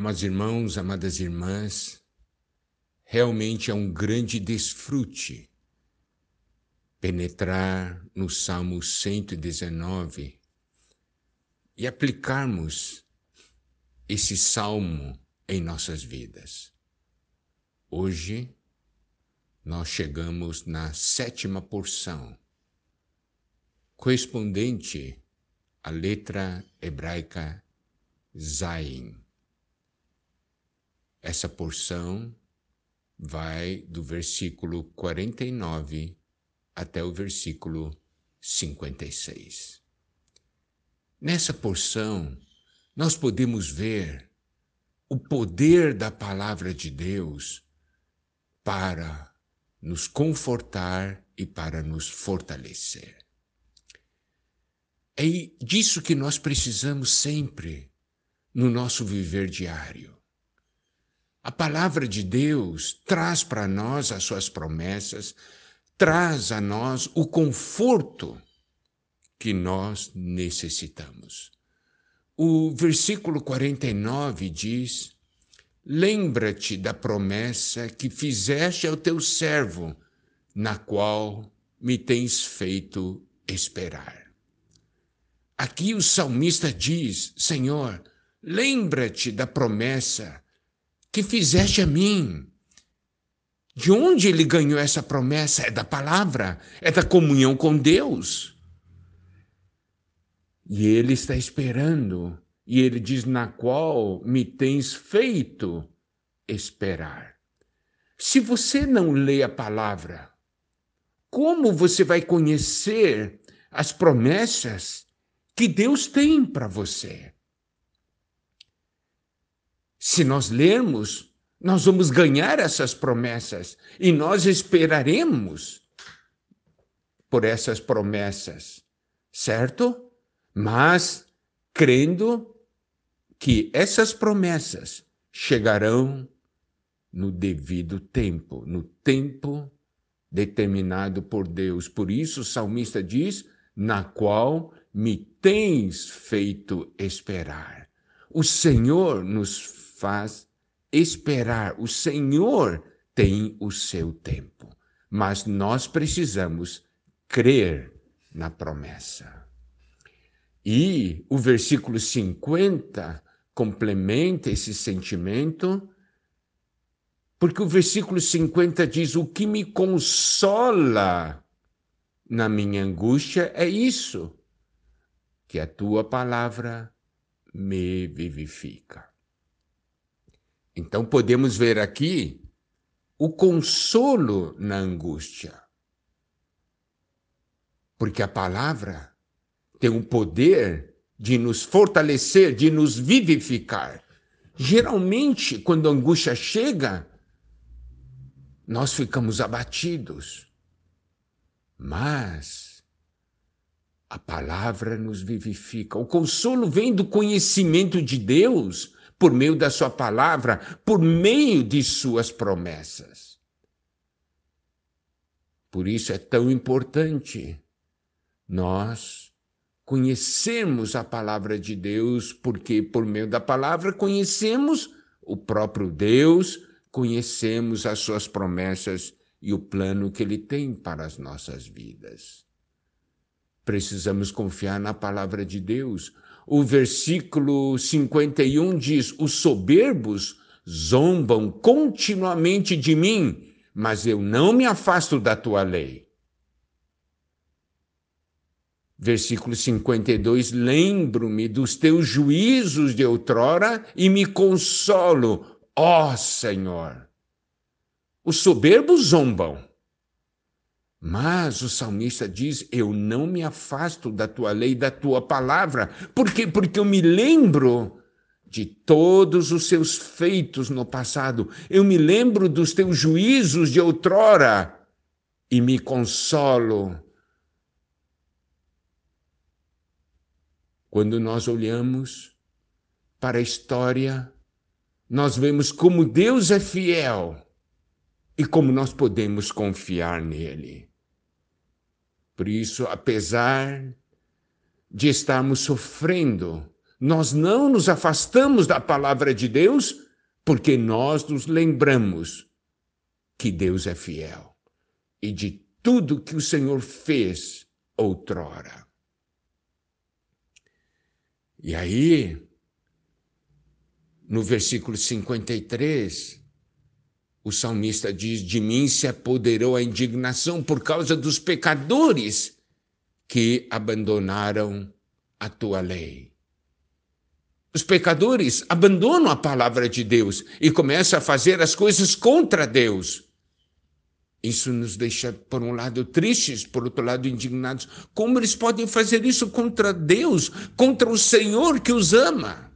Amados irmãos, amadas irmãs, realmente é um grande desfrute penetrar no Salmo 119 e aplicarmos esse salmo em nossas vidas. Hoje, nós chegamos na sétima porção, correspondente à letra hebraica Zain. Essa porção vai do versículo 49 até o versículo 56. Nessa porção, nós podemos ver o poder da palavra de Deus para nos confortar e para nos fortalecer. É disso que nós precisamos sempre no nosso viver diário. A palavra de Deus traz para nós as suas promessas, traz a nós o conforto que nós necessitamos. O versículo 49 diz: Lembra-te da promessa que fizeste ao teu servo, na qual me tens feito esperar. Aqui o salmista diz: Senhor, lembra-te da promessa que fizeste a mim. De onde ele ganhou essa promessa? É da palavra, é da comunhão com Deus. E ele está esperando, e ele diz: Na qual me tens feito esperar. Se você não lê a palavra, como você vai conhecer as promessas que Deus tem para você? Se nós lermos, nós vamos ganhar essas promessas e nós esperaremos por essas promessas, certo? Mas crendo que essas promessas chegarão no devido tempo, no tempo determinado por Deus. Por isso o salmista diz: na qual me tens feito esperar. O Senhor nos faz esperar. O Senhor tem o seu tempo, mas nós precisamos crer na promessa. E o versículo 50 complementa esse sentimento, porque o versículo 50 diz: O que me consola na minha angústia é isso, que a tua palavra me vivifica. Então podemos ver aqui o consolo na angústia. Porque a palavra tem o poder de nos fortalecer, de nos vivificar. Geralmente, quando a angústia chega, nós ficamos abatidos. Mas a palavra nos vivifica. O consolo vem do conhecimento de Deus por meio da Sua palavra, por meio de Suas promessas. Por isso é tão importante nós conhecermos a palavra de Deus, porque por meio da palavra conhecemos o próprio Deus, conhecemos as Suas promessas e o plano que Ele tem para as nossas vidas. Precisamos confiar na palavra de Deus, o versículo 51 diz: Os soberbos zombam continuamente de mim, mas eu não me afasto da tua lei. Versículo 52: Lembro-me dos teus juízos de outrora e me consolo, ó Senhor. Os soberbos zombam, mas o salmista diz: Eu não me afasto da tua lei, da tua palavra. Por quê? Porque eu me lembro de todos os seus feitos no passado. Eu me lembro dos teus juízos de outrora e me consolo. Quando nós olhamos para a história, nós vemos como Deus é fiel e como nós podemos confiar nele. Por isso, apesar de estarmos sofrendo nós não nos afastamos da palavra de Deus porque nós nos lembramos que Deus é fiel e de tudo que o Senhor fez outrora. E aí, no versículo 53, o salmista diz: De mim se apoderou a indignação por causa dos pecadores que abandonaram a tua lei. Os pecadores abandonam a palavra de Deus e começam a fazer as coisas contra Deus. Isso nos deixa, por um lado, tristes, por outro lado, indignados. Como eles podem fazer isso contra Deus, contra o Senhor que os ama?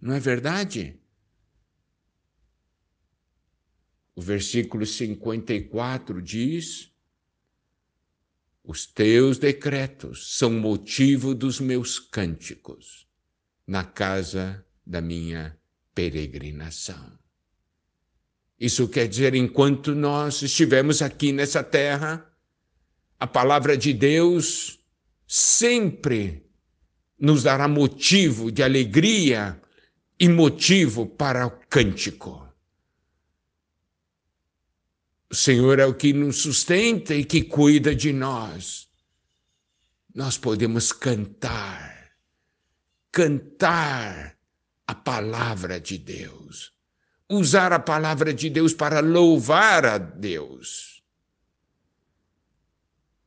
Não é verdade? O versículo 54 diz: Os teus decretos são motivo dos meus cânticos na casa da minha peregrinação. Isso quer dizer, enquanto nós estivermos aqui nessa terra, a palavra de Deus sempre nos dará motivo de alegria e motivo para o cântico. O Senhor é o que nos sustenta e que cuida de nós. Nós podemos cantar cantar a palavra de Deus, usar a palavra de Deus para louvar a Deus.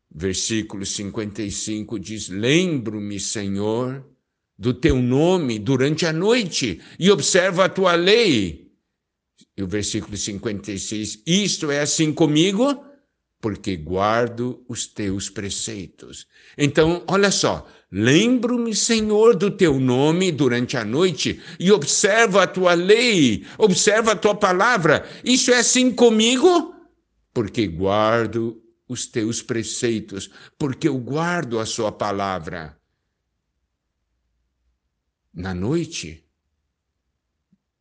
Versículo 55 diz: Lembro-me, Senhor, do teu nome durante a noite e observo a tua lei. E o versículo 56: Isto é assim comigo, porque guardo os teus preceitos. Então, olha só, Lembro-me, Senhor, do teu nome durante a noite e observo a tua lei, observo a tua palavra. Isso é assim comigo? Porque guardo os teus preceitos, porque eu guardo a sua palavra. Na noite,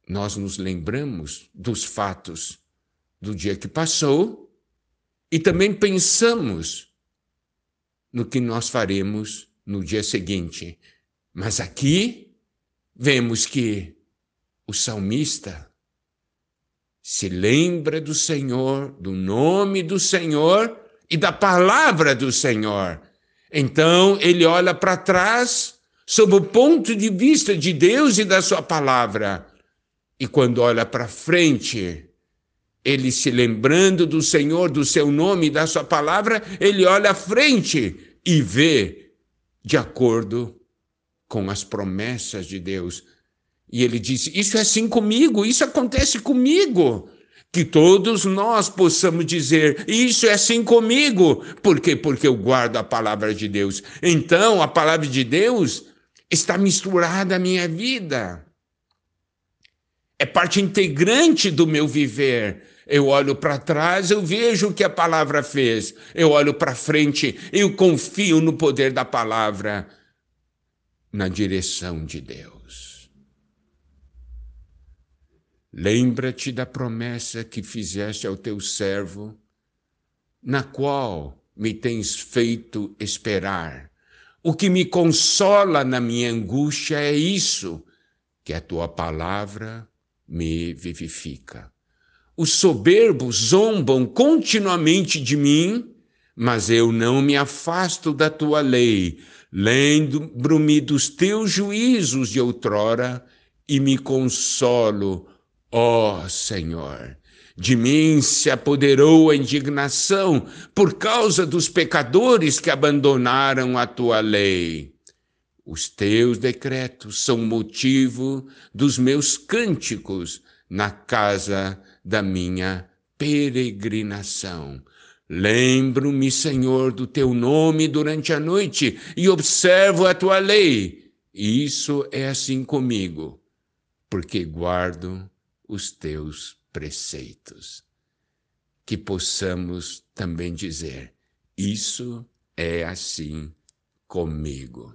nós nos lembramos dos fatos do dia que passou e também pensamos no que nós faremos no dia seguinte. Mas aqui vemos que o salmista se lembra do Senhor, do nome do Senhor e da palavra do Senhor. Então ele olha para trás sob o ponto de vista de Deus e da sua palavra. E quando olha para frente, ele se lembrando do Senhor, do seu nome e da sua palavra, ele olha à frente e vê de acordo com as promessas de Deus. E ele disse: Isso é assim comigo, isso acontece comigo. Que todos nós possamos dizer: Isso é assim comigo. Por quê? Porque eu guardo a palavra de Deus. Então, a palavra de Deus está misturada à minha vida. É parte integrante do meu viver. Eu olho para trás, eu vejo o que a palavra fez. Eu olho para frente, eu confio no poder da palavra, na direção de Deus. Lembra-te da promessa que fizeste ao teu servo, na qual me tens feito esperar. O que me consola na minha angústia é isso, que a tua palavra me vivifica. Os soberbos zombam continuamente de mim, mas eu não me afasto da tua lei. Lembro-me dos teus juízos de outrora e me consolo, ó Senhor. De mim se apoderou a indignação por causa dos pecadores que abandonaram a tua lei. Os teus decretos são motivo dos meus cânticos na casa da minha peregrinação. Lembro-me, Senhor, do teu nome durante a noite e observo a tua lei. Isso é assim comigo, porque guardo os teus preceitos. Que possamos também dizer: Isso é assim comigo.